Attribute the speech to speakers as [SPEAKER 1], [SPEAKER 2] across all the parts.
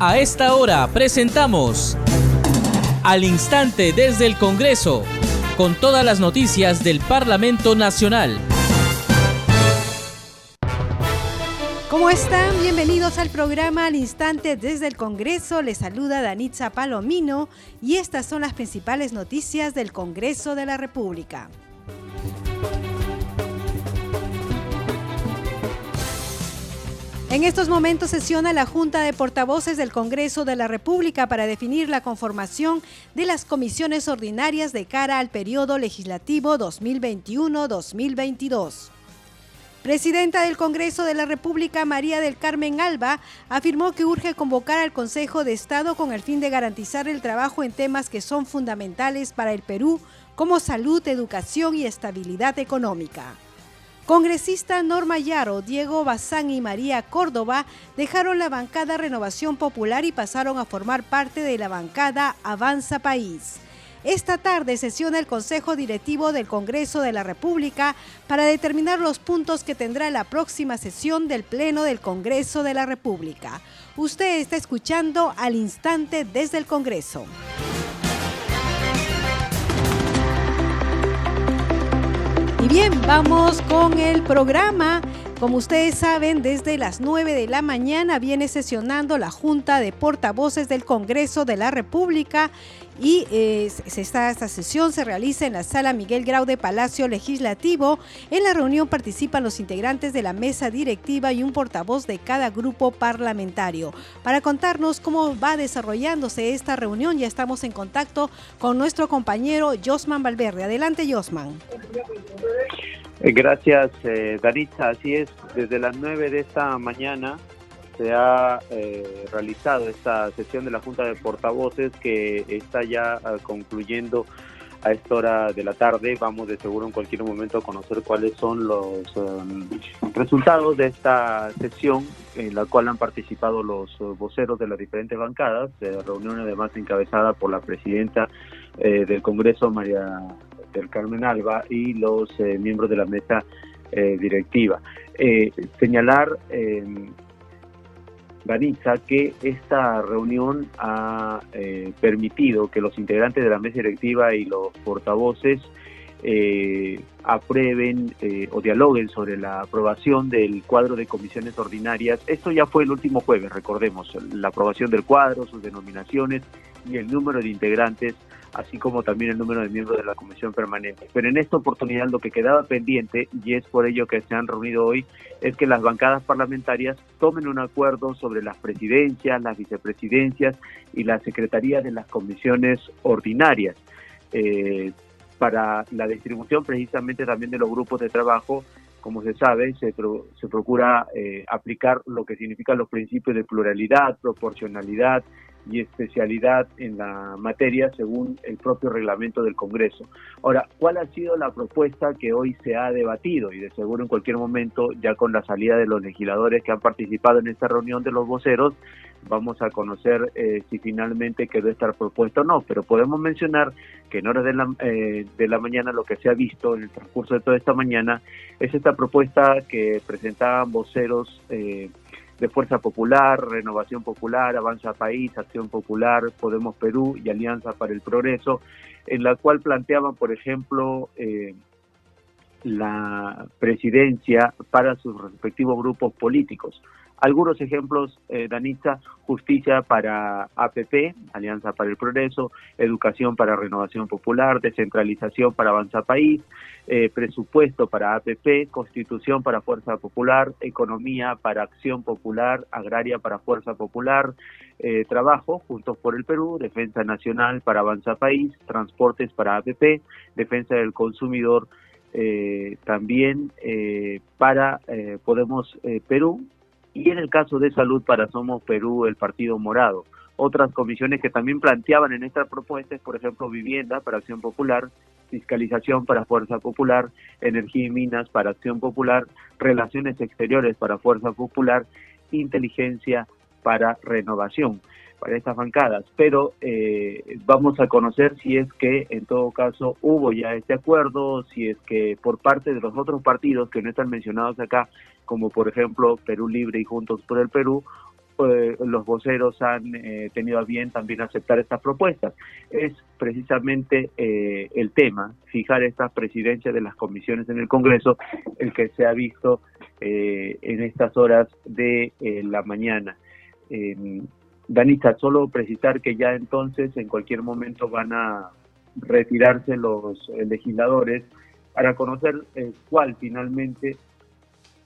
[SPEAKER 1] A esta hora presentamos Al Instante desde el Congreso, con todas las noticias del Parlamento Nacional.
[SPEAKER 2] ¿Cómo están? Bienvenidos al programa Al Instante desde el Congreso. Les saluda Danitza Palomino y estas son las principales noticias del Congreso de la República. En estos momentos sesiona la Junta de Portavoces del Congreso de la República para definir la conformación de las comisiones ordinarias de cara al periodo legislativo 2021-2022. Presidenta del Congreso de la República, María del Carmen Alba, afirmó que urge convocar al Consejo de Estado con el fin de garantizar el trabajo en temas que son fundamentales para el Perú, como salud, educación y estabilidad económica. Congresista Norma Yaro, Diego Bazán y María Córdoba dejaron la bancada Renovación Popular y pasaron a formar parte de la bancada Avanza País. Esta tarde sesiona el Consejo Directivo del Congreso de la República para determinar los puntos que tendrá la próxima sesión del Pleno del Congreso de la República. Usted está escuchando al instante desde el Congreso. Bien, vamos con el programa. Como ustedes saben, desde las 9 de la mañana viene sesionando la Junta de Portavoces del Congreso de la República y eh, esta, sesión se realiza en la sala Miguel Grau de Palacio Legislativo. En la reunión participan los integrantes de la mesa directiva y un portavoz de cada grupo parlamentario. Para contarnos cómo va desarrollándose esta reunión, ya estamos en contacto con nuestro compañero Josman Valverde. Adelante, Josman.
[SPEAKER 3] Eh, gracias, eh. Así es, desde las 9 de esta mañana se ha eh, realizado esta sesión de la Junta de Portavoces que está ya ah, concluyendo a esta hora de la tarde. Vamos de seguro en cualquier momento a conocer cuáles son los um, resultados de esta sesión en la cual han participado los uh, voceros de las diferentes bancadas, reunión además encabezada por la presidenta eh, del Congreso, María del Carmen Alba, y los eh, miembros de la mesa directiva. señalar Vanessa, que esta reunión ha eh, permitido que los integrantes de la mesa directiva y los portavoces eh, aprueben eh, o dialoguen sobre la aprobación del cuadro de comisiones ordinarias. Esto ya fue el último jueves, recordemos, la aprobación del cuadro, sus denominaciones y el número de integrantes así como también el número de miembros de la comisión permanente. Pero en esta oportunidad lo que quedaba pendiente, y es por ello que se han reunido hoy, es que las bancadas parlamentarias tomen un acuerdo sobre las presidencias, las vicepresidencias y la secretaría de las comisiones ordinarias. Eh, para la distribución precisamente también de los grupos de trabajo, como se sabe, se, se procura eh, aplicar lo que significan los principios de pluralidad, proporcionalidad, y especialidad en la materia según el propio reglamento del Congreso. Ahora, ¿cuál ha sido la propuesta que hoy se ha debatido? Y de seguro en cualquier momento, ya con la salida de los legisladores que han participado en esta reunión de los voceros, vamos a conocer eh, si finalmente quedó esta propuesta o no, pero podemos mencionar que en horas de la, eh, de la mañana lo que se ha visto en el transcurso de toda esta mañana es esta propuesta que presentaban voceros eh, de Fuerza Popular, Renovación Popular, Avanza País, Acción Popular, Podemos Perú y Alianza para el Progreso, en la cual planteaban, por ejemplo, eh, la presidencia para sus respectivos grupos políticos. Algunos ejemplos, eh, justicia para APP, Alianza para el Progreso, educación para Renovación Popular, descentralización para Avanza País, eh, presupuesto para APP, constitución para Fuerza Popular, economía para Acción Popular, agraria para Fuerza Popular, eh, trabajo, Juntos por el Perú, defensa nacional para Avanza País, transportes para APP, defensa del consumidor eh, también eh, para eh, Podemos Perú y en el caso de salud para Somos Perú, el Partido Morado. Otras comisiones que también planteaban en estas propuestas, por ejemplo, vivienda para Acción Popular, fiscalización para Fuerza Popular, energía y minas para Acción Popular, relaciones exteriores para Fuerza Popular, inteligencia para renovación para estas bancadas, pero eh, vamos a conocer si es que en todo caso hubo ya este acuerdo, si es que por parte de los otros partidos que no están mencionados acá, como por ejemplo Perú Libre y Juntos por el Perú, los voceros han tenido a bien también aceptar estas propuestas. Es precisamente el tema, fijar estas presidencias de las comisiones en el Congreso, el que se ha visto en estas horas de la mañana. Danita, solo precisar que ya entonces en cualquier momento van a retirarse los legisladores para conocer eh, cuál finalmente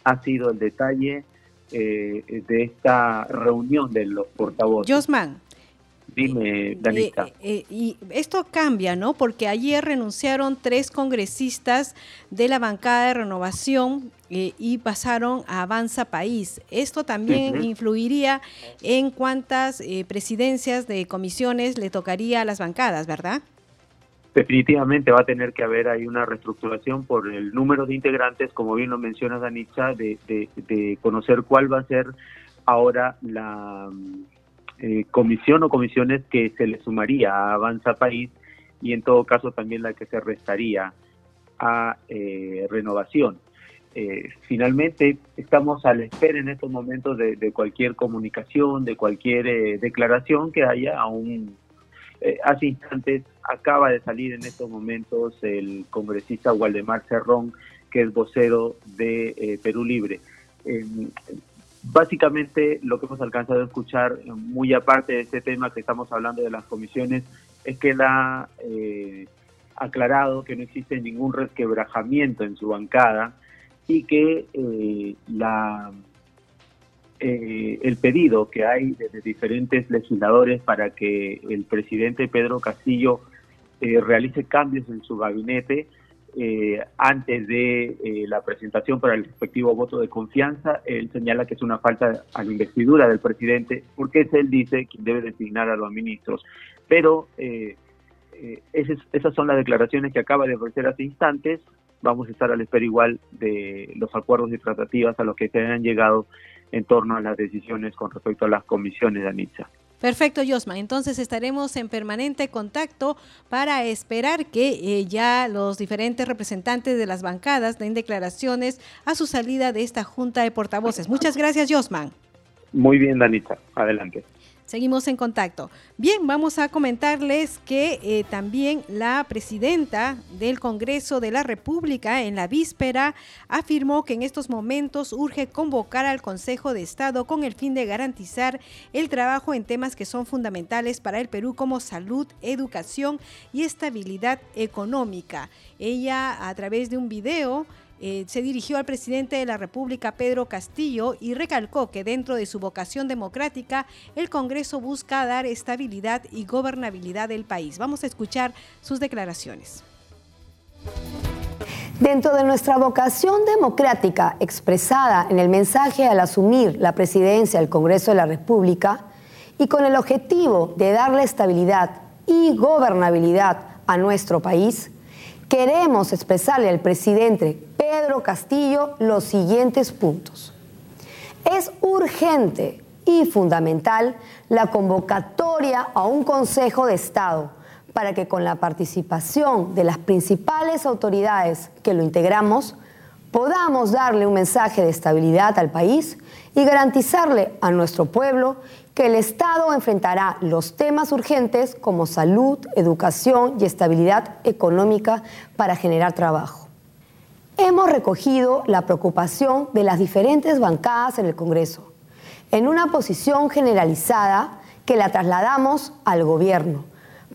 [SPEAKER 3] ha sido el detalle eh, de esta reunión de los portavoces.
[SPEAKER 2] Josman.
[SPEAKER 3] Dime, Danita.
[SPEAKER 2] Eh, y esto cambia, ¿no? Porque ayer renunciaron tres congresistas de la bancada de renovación y pasaron a Avanza País. Esto también influiría en cuántas presidencias de comisiones le tocaría a las bancadas, ¿verdad?
[SPEAKER 3] definitivamente va a tener que haber ahí una reestructuración por el número de integrantes, como bien lo menciona Danitza, de, de, conocer cuál va a ser ahora la eh, comisión o comisiones que se le sumaría a Avanza País y en todo caso también la que se restaría a eh, Renovación. Eh, finalmente estamos a la espera en estos momentos de, cualquier comunicación, de cualquier declaración que haya a un eh, hace instantes acaba de salir en estos momentos el congresista Waldemar Cerrón, que es vocero de eh, Perú Libre. Em, básicamente lo que hemos alcanzado a escuchar, muy aparte de este tema que estamos hablando de las comisiones, es que eh, aclarado que no existe ningún resquebrajamiento en su bancada y que la eh, el pedido que hay de diferentes legisladores para que el presidente Pedro Castillo eh, realice cambios en su gabinete eh, antes de la presentación para el respectivo voto de confianza. Él señala que es una falta a la investidura del presidente, porque es él dice quien debe designar a los ministros. Pero esas son las declaraciones que acaba de ofrecer hace instantes. Vamos a estar a la espera igual de los acuerdos y tratativas a los que se han llegado en torno a las decisiones con respecto a las comisiones de ANITSA.
[SPEAKER 2] Perfecto, Yosma. Entonces estaremos en permanente contacto para esperar que eh, ya los diferentes representantes de las bancadas den declaraciones a su salida de esta Junta de Portavoces. Muchas gracias, Yosman.
[SPEAKER 3] Muy bien, Danita. Adelante.
[SPEAKER 2] Seguimos en contacto. Bien, vamos a comentarles que eh, también la presidenta del Congreso de la República en la víspera afirmó que en estos momentos urge convocar al Consejo de Estado con el fin de garantizar el trabajo en temas que son fundamentales para el Perú como salud, educación y estabilidad económica. Ella a través de un video eh, se dirigió al presidente de la República, Pedro Castillo, y recalcó que dentro de su vocación democrática, el Congreso busca dar estabilidad y gobernabilidad del país. Vamos a escuchar sus declaraciones.
[SPEAKER 4] Dentro de nuestra vocación democrática expresada en el mensaje al asumir la presidencia del Congreso de la República y con el objetivo de darle estabilidad y gobernabilidad a nuestro país, queremos expresarle al presidente Pedro Castillo los siguientes puntos. Es urgente y fundamental la convocatoria a un Consejo de Estado para que con la participación de las principales autoridades que lo integramos, podamos darle un mensaje de estabilidad al país y garantizarle a nuestro pueblo que el Estado enfrentará los temas urgentes como salud, educación y estabilidad económica para generar trabajo. Hemos recogido la preocupación de las diferentes bancadas en el Congreso en una posición generalizada que la trasladamos al gobierno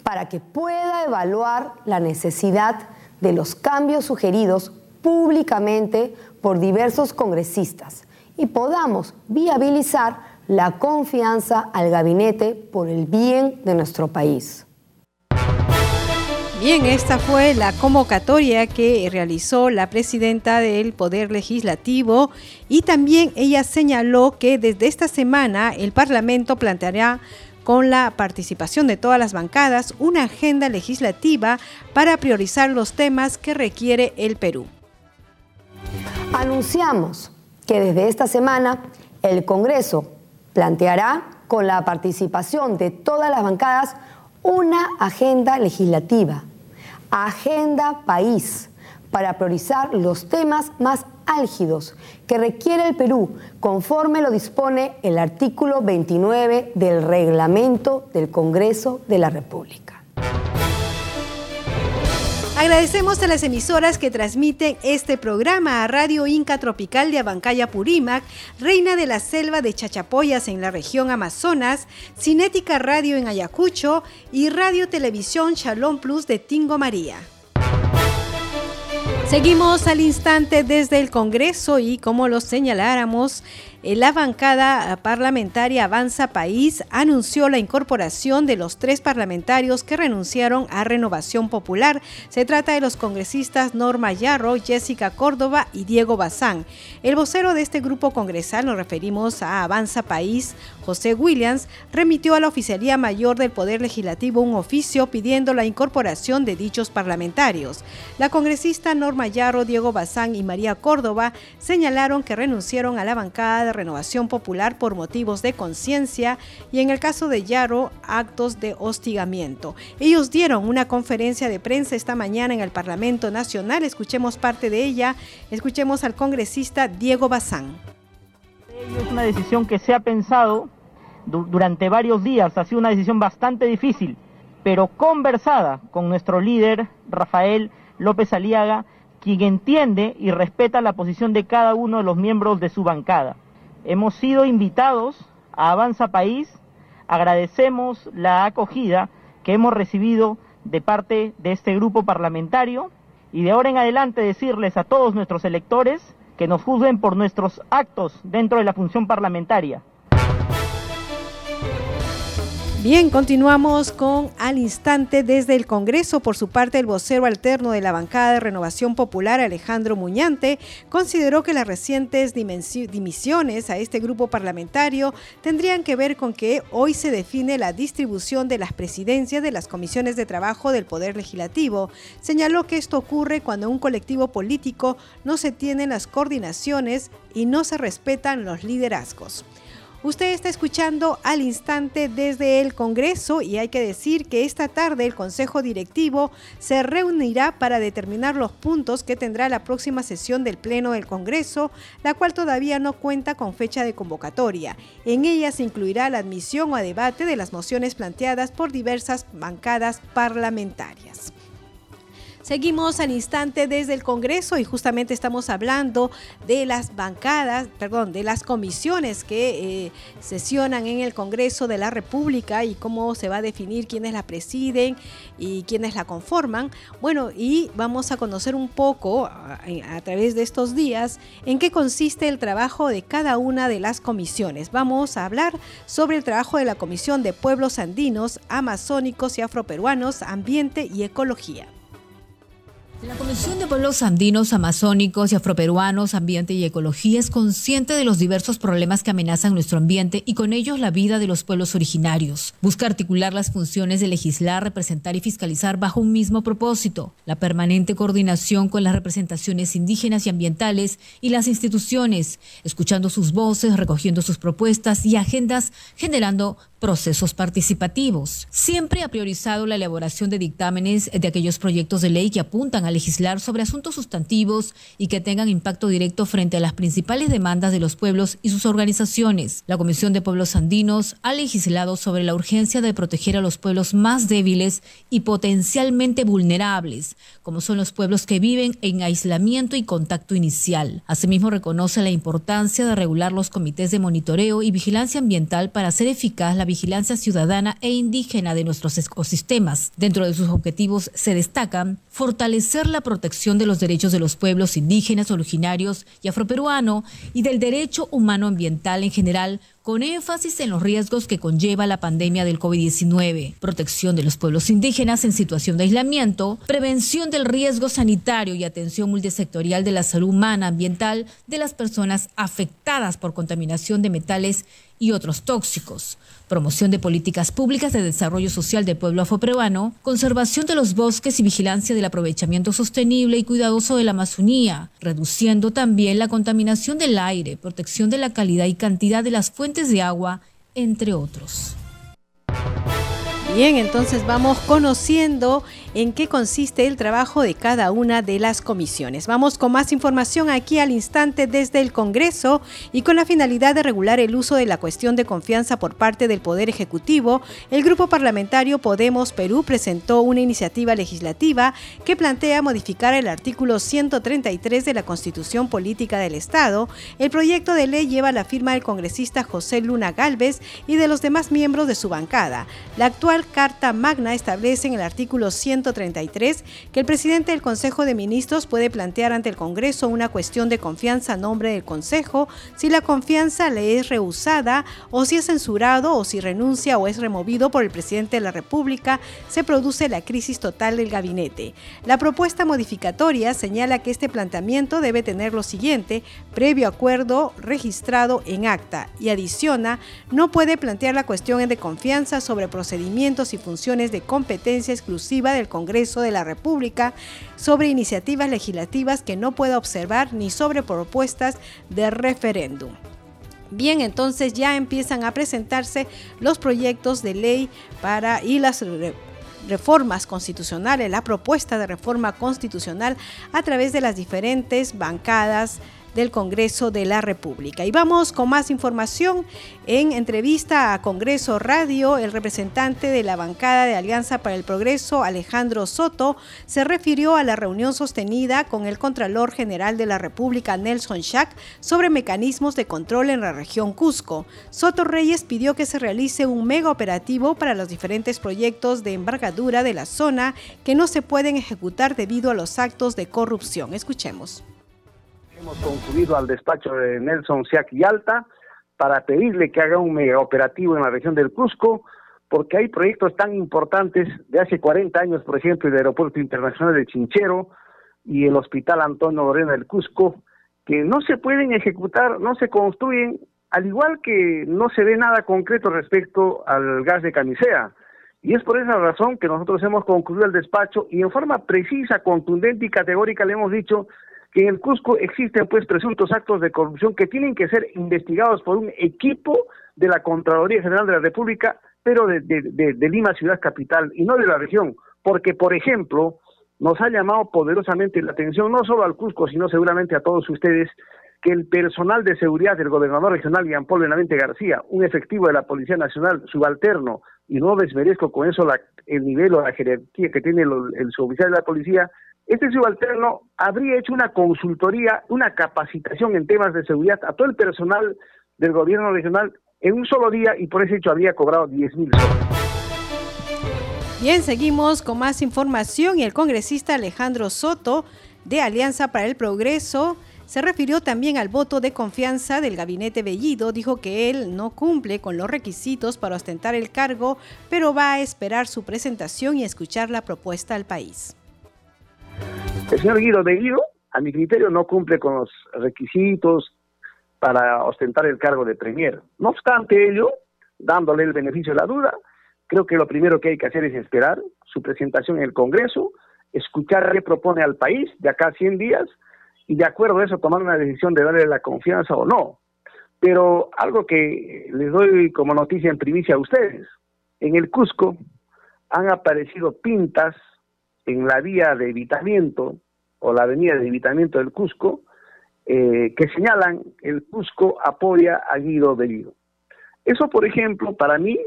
[SPEAKER 4] para que pueda evaluar la necesidad de los cambios sugeridos públicamente por diversos congresistas y podamos viabilizar la confianza al gabinete por el bien de nuestro país.
[SPEAKER 2] Bien, esta fue la convocatoria que realizó la presidenta del Poder Legislativo y también ella señaló que desde esta semana el Parlamento planteará con la participación de todas las bancadas una agenda legislativa para priorizar los temas que requiere el Perú.
[SPEAKER 4] Anunciamos que desde esta semana el Congreso planteará con la participación de todas las bancadas una agenda legislativa, agenda país, para priorizar los temas más álgidos que requiere el Perú, conforme lo dispone el artículo 29 del reglamento del Congreso de la República.
[SPEAKER 2] Agradecemos a las emisoras que transmiten este programa a Radio Inca Tropical de Abancaya Purímac, Reina de la Selva de Chachapoyas en la región Amazonas, Cinética Radio en Ayacucho y Radio Televisión Shalom Plus de Tingo María. Seguimos al instante desde el Congreso y como lo señaláramos, la bancada parlamentaria Avanza País anunció la incorporación de los tres parlamentarios que renunciaron a Renovación Popular. Se trata de los congresistas Norma Yarro, Jessica Córdoba y Diego Bazán. El vocero de este grupo congresal, nos referimos a Avanza País, José Williams, remitió a la Oficialía Mayor del Poder Legislativo un oficio pidiendo la incorporación de dichos parlamentarios. La congresista Norma Yarro, Diego Bazán y María Córdoba señalaron que renunciaron a la bancada de Renovación Popular por motivos de conciencia y en el caso de Yarro, actos de hostigamiento. Ellos dieron una conferencia de prensa esta mañana en el Parlamento Nacional. Escuchemos parte de ella. Escuchemos al congresista Diego Bazán.
[SPEAKER 5] Es una decisión que se ha pensado durante varios días. Ha sido una decisión bastante difícil, pero conversada con nuestro líder, Rafael López Aliaga, quien entiende y respeta la posición de cada uno de los miembros de su bancada. Hemos sido invitados a Avanza País, agradecemos la acogida que hemos recibido de parte de este grupo parlamentario y de ahora en adelante decirles a todos nuestros electores que nos juzguen por nuestros actos dentro de la función parlamentaria.
[SPEAKER 2] Bien, continuamos con al instante desde el Congreso. Por su parte, el vocero alterno de la bancada de Renovación Popular, Alejandro Muñante, consideró que las recientes dimisiones a este grupo parlamentario tendrían que ver con que hoy se define la distribución de las presidencias de las comisiones de trabajo del Poder Legislativo. Señaló que esto ocurre cuando un colectivo político no se tienen las coordinaciones y no se respetan los liderazgos. Usted está escuchando al instante desde el Congreso y hay que decir que esta tarde el Consejo Directivo se reunirá para determinar los puntos que tendrá la próxima sesión del Pleno del Congreso, la cual todavía no cuenta con fecha de convocatoria. En ella se incluirá la admisión o a debate de las mociones planteadas por diversas bancadas parlamentarias. Seguimos al instante desde el Congreso y justamente estamos hablando de las bancadas, perdón, de las comisiones que eh, sesionan en el Congreso de la República y cómo se va a definir quiénes la presiden y quiénes la conforman. Bueno, y vamos a conocer un poco a, a través de estos días en qué consiste el trabajo de cada una de las comisiones. Vamos a hablar sobre el trabajo de la Comisión de Pueblos Andinos, Amazónicos y Afroperuanos, Ambiente y Ecología.
[SPEAKER 6] La Comisión de Pueblos Andinos, Amazónicos y Afroperuanos, Ambiente y Ecología es consciente de los diversos problemas que amenazan nuestro ambiente y con ellos la vida de los pueblos originarios. Busca articular las funciones de legislar, representar y fiscalizar bajo un mismo propósito, la permanente coordinación con las representaciones indígenas y ambientales y las instituciones, escuchando sus voces, recogiendo sus propuestas y agendas, generando procesos participativos. Siempre ha priorizado la elaboración de dictámenes de aquellos proyectos de ley que apuntan a legislar sobre asuntos sustantivos y que tengan impacto directo frente a las principales demandas de los pueblos y sus organizaciones. La Comisión de Pueblos Andinos ha legislado sobre la urgencia de proteger a los pueblos más débiles y potencialmente vulnerables, como son los pueblos que viven en aislamiento y contacto inicial. Asimismo, reconoce la importancia de regular los comités de monitoreo y vigilancia ambiental para hacer eficaz la vigilancia ciudadana e indígena de nuestros ecosistemas. Dentro de sus objetivos se destacan fortalecer la protección de los derechos de los pueblos indígenas, originarios y afroperuano y del derecho humano ambiental en general con énfasis en los riesgos que conlleva la pandemia del COVID-19, protección de los pueblos indígenas en situación de aislamiento, prevención del riesgo sanitario y atención multisectorial de la salud humana ambiental de las personas afectadas por contaminación de metales y otros tóxicos, promoción de políticas públicas de desarrollo social del pueblo afroperuano, conservación de los bosques y vigilancia del aprovechamiento sostenible y cuidadoso de la Amazonía, reduciendo también la contaminación del aire, protección de la calidad y cantidad de las fuentes de agua, entre otros.
[SPEAKER 2] Bien, entonces vamos conociendo en qué consiste el trabajo de cada una de las comisiones. Vamos con más información aquí al instante desde el Congreso y con la finalidad de regular el uso de la cuestión de confianza por parte del Poder Ejecutivo, el Grupo Parlamentario Podemos Perú presentó una iniciativa legislativa que plantea modificar el artículo 133 de la Constitución Política del Estado. El proyecto de ley lleva la firma del congresista José Luna Galvez y de los demás miembros de su bancada. La actual Carta Magna establece en el artículo 133 que el presidente del Consejo de Ministros puede plantear ante el Congreso una cuestión de confianza a nombre del Consejo si la confianza le es rehusada o si es censurado o si renuncia o es removido por el presidente de la República, se produce la crisis total del gabinete. La propuesta modificatoria señala que este planteamiento debe tener lo siguiente, previo acuerdo registrado en acta y adiciona, no puede plantear la cuestión de confianza sobre procedimientos y funciones de competencia exclusiva del Congreso de la República sobre iniciativas legislativas que no pueda observar ni sobre propuestas de referéndum. Bien, entonces ya empiezan a presentarse los proyectos de ley para y las reformas constitucionales, la propuesta de reforma constitucional a través de las diferentes bancadas del Congreso de la República. Y vamos con más información. En entrevista a Congreso Radio, el representante de la bancada de Alianza para el Progreso, Alejandro Soto, se refirió a la reunión sostenida con el Contralor General de la República, Nelson Schack, sobre mecanismos de control en la región Cusco. Soto Reyes pidió que se realice un mega operativo para los diferentes proyectos de envergadura de la zona que no se pueden ejecutar debido a los actos de corrupción. Escuchemos.
[SPEAKER 7] Concluido al despacho de Nelson Siak y Alta para pedirle que haga un mega operativo en la región del Cusco, porque hay proyectos tan importantes de hace 40 años, por ejemplo, el Aeropuerto Internacional de Chinchero y el Hospital Antonio Morena del Cusco, que no se pueden ejecutar, no se construyen, al igual que no se ve nada concreto respecto al gas de camisea. Y es por esa razón que nosotros hemos concluido el despacho y en forma precisa, contundente y categórica le hemos dicho que en el Cusco existen pues presuntos actos de corrupción que tienen que ser investigados por un equipo de la Contraloría General de la República, pero de, Lima ciudad capital y no de la región, porque por ejemplo nos ha llamado poderosamente la atención no solo al Cusco, sino seguramente a todos ustedes que el personal de seguridad del gobernador regional Jean Paul Benavente García, un efectivo de la Policía Nacional subalterno, y no desmerezco con eso el nivel o la jerarquía que tiene el, el suboficial de la policía, este subalterno habría hecho una consultoría, una capacitación en temas de seguridad a todo el personal del gobierno regional en un solo día y por ese hecho había cobrado 10 mil soles.
[SPEAKER 2] Bien, seguimos con más información y el congresista Alejandro Soto de Alianza para el Progreso se refirió también al voto de confianza del gabinete Bellido, dijo que él no cumple con los requisitos para ostentar el cargo, pero va a esperar su presentación y escuchar la propuesta al país.
[SPEAKER 7] El señor Guido de Guido, a mi criterio, no cumple con los requisitos para ostentar el cargo de premier. No obstante ello, dándole el beneficio de la duda, creo que lo primero que hay que hacer es esperar su presentación en el Congreso, escuchar qué propone al país de acá a 100 días y de acuerdo a eso tomar una decisión de darle la confianza o no. Pero algo que les doy como noticia en primicia a ustedes, en el Cusco han aparecido pintas en la vía de evitamiento o la avenida de evitamiento del Cusco, eh, que señalan el Cusco apoya a Guido Bellido. Eso, por ejemplo, para mí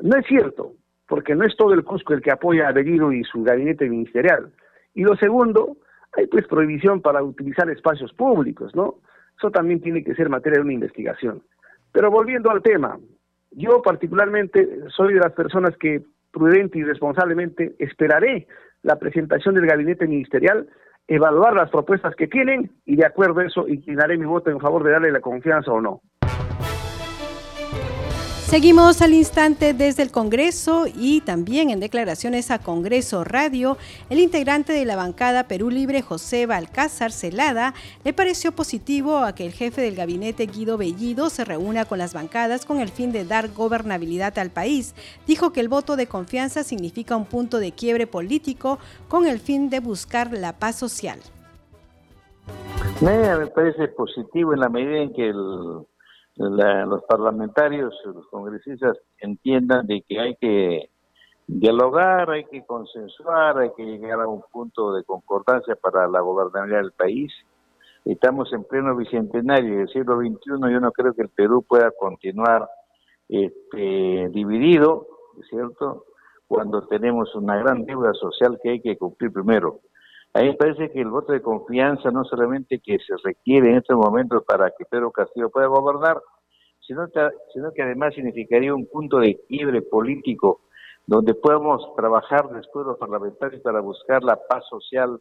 [SPEAKER 7] no es cierto, porque no es todo el Cusco el que apoya a Bellido y su gabinete ministerial. Y lo segundo, hay pues prohibición para utilizar espacios públicos, ¿no? Eso también tiene que ser materia de una investigación. Pero volviendo al tema, yo particularmente soy de las personas que prudente y responsablemente esperaré la presentación del gabinete ministerial, evaluar las propuestas que tienen y de acuerdo a eso inclinaré mi voto en favor de darle la confianza o no.
[SPEAKER 2] Seguimos al instante desde el Congreso y también en declaraciones a Congreso Radio, el integrante de la bancada Perú Libre, José Balcázar Celada, le pareció positivo a que el jefe del gabinete Guido Bellido se reúna con las bancadas con el fin de dar gobernabilidad al país. Dijo que el voto de confianza significa un punto de quiebre político con el fin de buscar la paz social.
[SPEAKER 8] Me parece positivo en la medida en que el los parlamentarios, los congresistas entiendan de que hay que dialogar, hay que consensuar, hay que llegar a un punto de concordancia para la gobernabilidad del país. Estamos en pleno bicentenario del siglo XXI, yo no creo que el Perú pueda continuar este, dividido, ¿cierto? Cuando tenemos una gran deuda social que hay que cumplir primero. A mí me parece que el voto de confianza no solamente que se requiere en estos momentos para que Pedro Castillo pueda gobernar, sino que, además significaría un punto de quiebre político donde podamos trabajar después los parlamentarios para buscar la paz social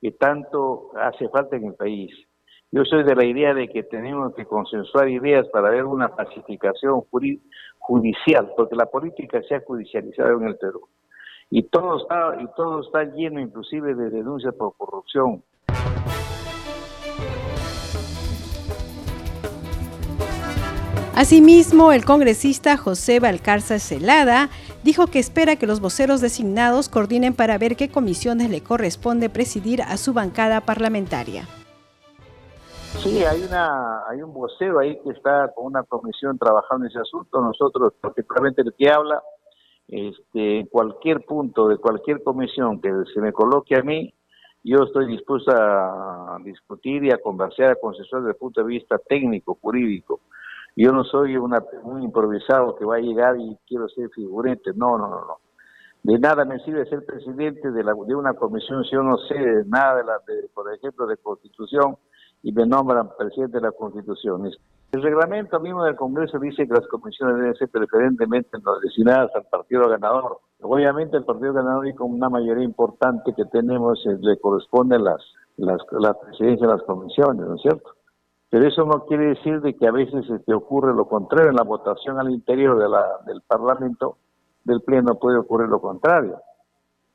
[SPEAKER 8] que tanto hace falta en el país. Yo soy de la idea de que tenemos que consensuar ideas para ver una pacificación judicial, porque la política se ha judicializado en el Perú. Y todo está, y todo está lleno inclusive de denuncias por corrupción.
[SPEAKER 2] Asimismo, el congresista José Valcarza Celada dijo que espera que los voceros designados coordinen para ver qué comisiones le corresponde presidir a su bancada parlamentaria.
[SPEAKER 8] Sí, hay una hay un vocero ahí que está con una comisión trabajando en ese asunto. Nosotros, particularmente el que habla, este, en cualquier punto de cualquier comisión que se me coloque a mí, yo estoy dispuesto a discutir y a conversar, a consensuar desde el punto de vista técnico, jurídico. Yo no soy una, un improvisado que va a llegar y quiero ser figurante. No, no, no, no. De nada me sirve ser presidente de, la, de una comisión si yo no sé nada, de la, de, por ejemplo, de constitución y me nombran presidente de la constitución. El reglamento mismo del Congreso dice que las comisiones deben ser preferentemente destinadas al partido ganador. Obviamente el partido ganador y con una mayoría importante que tenemos eh, le corresponde las, las, la presidencia de las comisiones, ¿no es cierto? Pero eso no quiere decir de que a veces te este, ocurre lo contrario. En la votación al interior de la, del Parlamento, del Pleno, puede ocurrir lo contrario.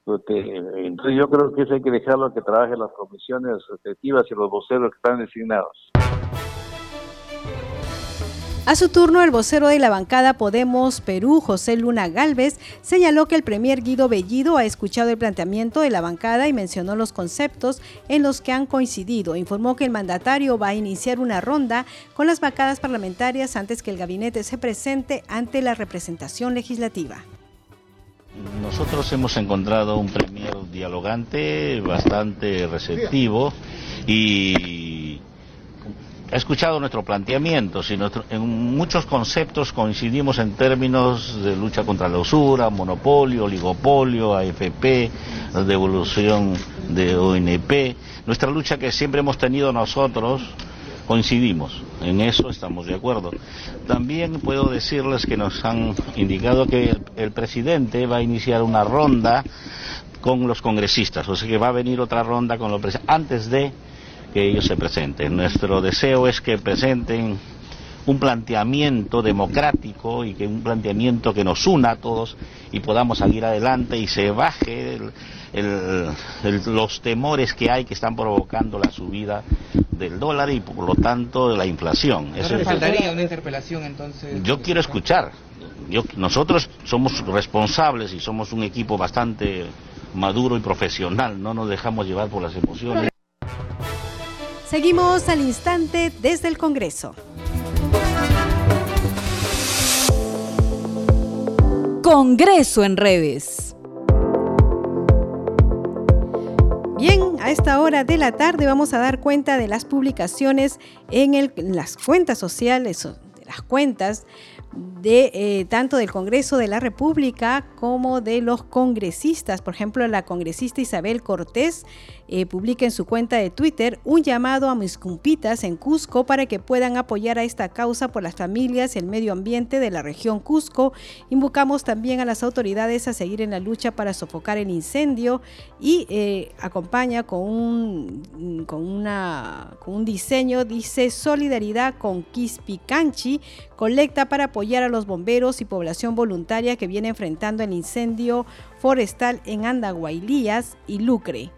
[SPEAKER 8] entonces yo creo que eso hay que dejarlo que trabajen las comisiones respectivas y los voceros que están designados.
[SPEAKER 2] A su turno, el vocero de la bancada Podemos Perú, José Luna Galvez, señaló que el premier Guido Bellido ha escuchado el planteamiento de la bancada y mencionó los conceptos en los que han coincidido. Informó que el mandatario va a iniciar una ronda con las bancadas parlamentarias antes que el gabinete se presente ante la representación legislativa.
[SPEAKER 9] Nosotros hemos encontrado un premier dialogante, bastante receptivo y ha escuchado nuestro planteamiento, y en muchos conceptos coincidimos en términos de lucha contra la usura, monopolio, oligopolio, AFP, devolución de ONP, nuestra lucha que siempre hemos tenido nosotros, coincidimos, en eso estamos de acuerdo. También puedo decirles que nos han indicado que el, presidente va a iniciar una ronda con los congresistas, o sea que va a venir otra ronda con los antes de que ellos se presenten. Nuestro deseo es que presenten un planteamiento democrático y que un planteamiento que nos una a todos y podamos salir adelante y se baje los temores que hay que están provocando la subida del dólar y por lo tanto la inflación.
[SPEAKER 10] ¿No faltaría una interpelación entonces?
[SPEAKER 9] Yo quiero escuchar. Yo, nosotros somos responsables y somos un equipo bastante maduro y profesional, no nos dejamos llevar por las emociones.
[SPEAKER 2] Seguimos al instante desde el Congreso. Congreso en redes. Bien, a esta hora de la tarde vamos a dar cuenta de las publicaciones en, las cuentas sociales, de las cuentas de eh, tanto del Congreso de la República como de los congresistas. Por ejemplo, la congresista Isabel Cortés eh, publica en su cuenta de Twitter un llamado a mis cumpitas en Cusco para que puedan apoyar a esta causa por las familias y el medio ambiente de la región Cusco. Invocamos también a las autoridades a seguir en la lucha para sofocar el incendio y eh, acompaña con un, con, una, con un diseño, dice Solidaridad con Quispicanchi, colecta para apoyar a los bomberos y población voluntaria que viene enfrentando el incendio forestal en Andahuaylías y Lucre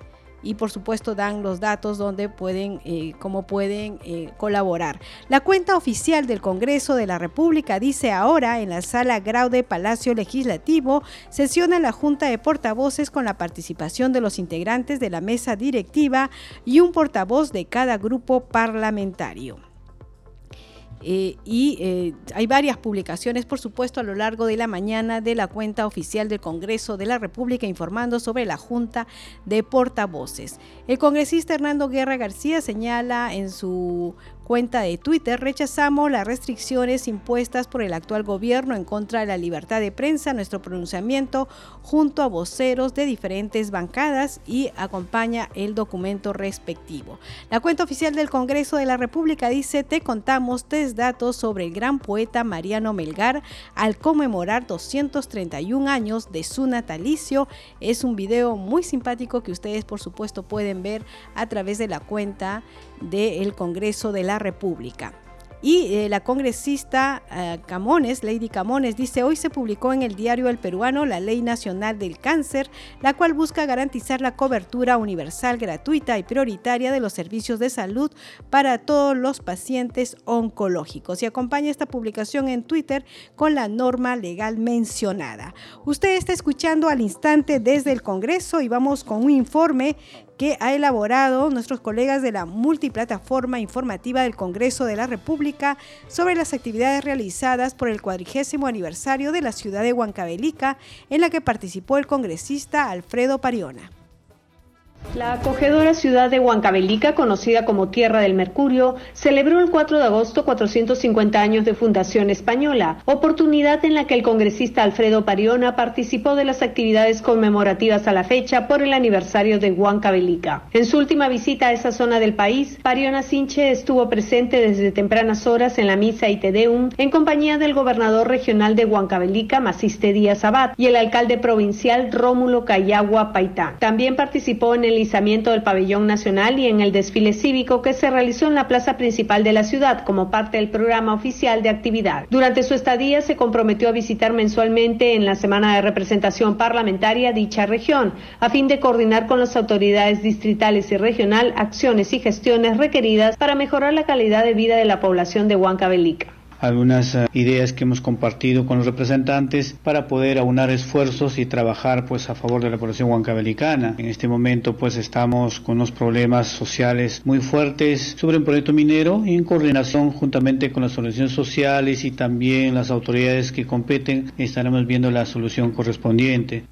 [SPEAKER 2] y por supuesto dan los datos donde pueden, eh, cómo pueden eh, colaborar. La cuenta oficial del Congreso de la República dice ahora en la sala Grau de Palacio Legislativo sesiona la Junta de Portavoces con la participación de los integrantes de la mesa directiva y un portavoz de cada grupo parlamentario. Eh, y eh, hay varias publicaciones, por supuesto, a lo largo de la mañana de la cuenta oficial del Congreso de la República informando sobre la Junta de Portavoces. El congresista Hernando Guerra García señala en su cuenta de Twitter, rechazamos las restricciones impuestas por el actual gobierno en contra de la libertad de prensa, nuestro pronunciamiento junto a voceros de diferentes bancadas y acompaña el documento respectivo. La cuenta oficial del Congreso de la República dice, te contamos tres datos sobre el gran poeta Mariano Melgar al conmemorar 231 años de su natalicio. Es un video muy simpático que ustedes por supuesto pueden ver a través de la cuenta del Congreso de la República. Y eh, la congresista eh, Camones, Lady Camones, dice, hoy se publicó en el diario El Peruano la Ley Nacional del Cáncer, la cual busca garantizar la cobertura universal, gratuita y prioritaria de los servicios de salud para todos los pacientes oncológicos. Y acompaña esta publicación en Twitter con la norma legal mencionada. Usted está escuchando al instante desde el Congreso y vamos con un informe que ha elaborado nuestros colegas de la multiplataforma informativa del Congreso de la República sobre las actividades realizadas por el cuadrigésimo aniversario de la ciudad de Huancavelica, en la que participó el congresista Alfredo Pariona.
[SPEAKER 11] La acogedora ciudad de Huancavelica, conocida como Tierra del Mercurio, celebró el 4 de agosto 450 años de fundación española, oportunidad en la que el congresista Alfredo Pariona participó de las actividades conmemorativas a la fecha por el aniversario de Huancavelica. En su última visita a esa zona del país, Pariona Sinche estuvo presente desde tempranas horas en la misa y Tedeum en compañía del gobernador regional de Huancavelica, Maciste Díaz Abad, y el alcalde provincial Rómulo Cayagua Paitá. También participó en el del pabellón nacional y en el desfile cívico que se realizó en la plaza principal de la ciudad como parte del programa oficial de actividad. Durante su estadía se comprometió a visitar mensualmente en la semana de representación parlamentaria dicha región, a fin de coordinar con las autoridades distritales y regional acciones y gestiones requeridas para mejorar la calidad de vida de la población de Huancavelica
[SPEAKER 12] algunas eh, ideas que hemos compartido con los representantes para poder aunar esfuerzos y trabajar pues a favor de la población huancabelicana. En este momento pues estamos con unos problemas sociales muy fuertes sobre un proyecto minero y en coordinación juntamente con las organizaciones sociales y también las autoridades que competen estaremos viendo la solución correspondiente.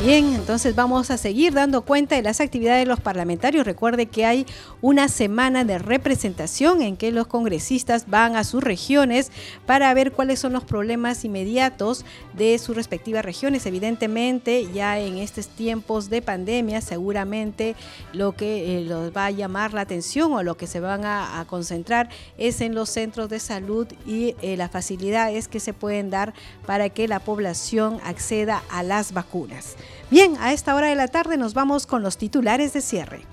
[SPEAKER 2] Bien, entonces vamos a seguir dando cuenta de las actividades de los parlamentarios. Recuerde que hay una semana de representación en que los congresistas van a sus regiones para ver cuáles son los problemas inmediatos de sus respectivas regiones. Evidentemente, ya en estos tiempos de pandemia, seguramente lo que eh, los va a llamar la atención o lo que se van a, concentrar es en los centros de salud y eh, las facilidades que se pueden dar para que la población acceda a las vacunas. Bien, a esta hora de la tarde nos vamos con los titulares de cierre.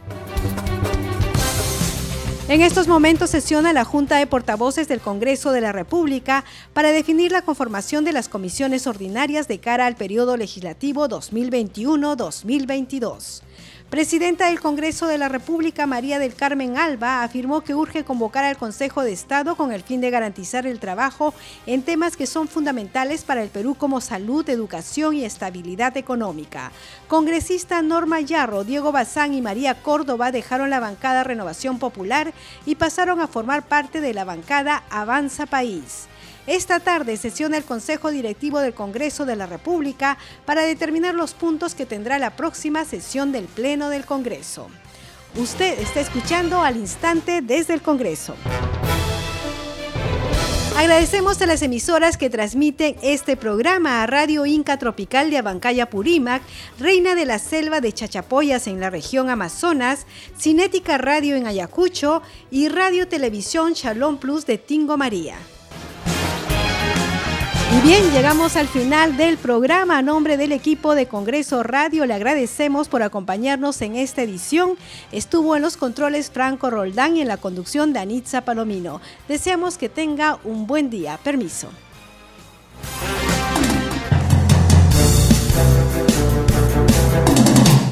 [SPEAKER 2] En estos momentos sesiona la Junta de Portavoces del Congreso de la República para definir la conformación de las comisiones ordinarias de cara al periodo legislativo 2021-2022. Presidenta del Congreso de la República, María del Carmen Alba, afirmó que urge convocar al Consejo de Estado con el fin de garantizar el trabajo en temas que son fundamentales para el Perú como salud, educación y estabilidad económica. Congresista Norma Yarro, Diego Bazán y María Córdoba dejaron la bancada Renovación Popular y pasaron a formar parte de la bancada Avanza País. Esta tarde sesiona el Consejo Directivo del Congreso de la República para determinar los puntos que tendrá la próxima sesión del Pleno del Congreso. Usted está escuchando al instante desde el Congreso. Agradecemos a las emisoras que transmiten este programa a Radio Inca Tropical de Abancaya Purímac, Reina de la Selva de Chachapoyas en la región Amazonas, Cinética Radio en Ayacucho y Radio Televisión Shalom Plus de Tingo María. Y bien, llegamos al final del programa. A nombre del equipo de Congreso Radio, le agradecemos por acompañarnos en esta edición. Estuvo en los controles Franco Roldán y en la conducción Danitza Palomino. Deseamos que tenga un buen día. Permiso.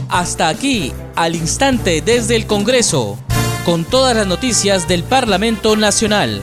[SPEAKER 1] Hasta aquí, al instante desde el Congreso, con todas las noticias del Parlamento Nacional.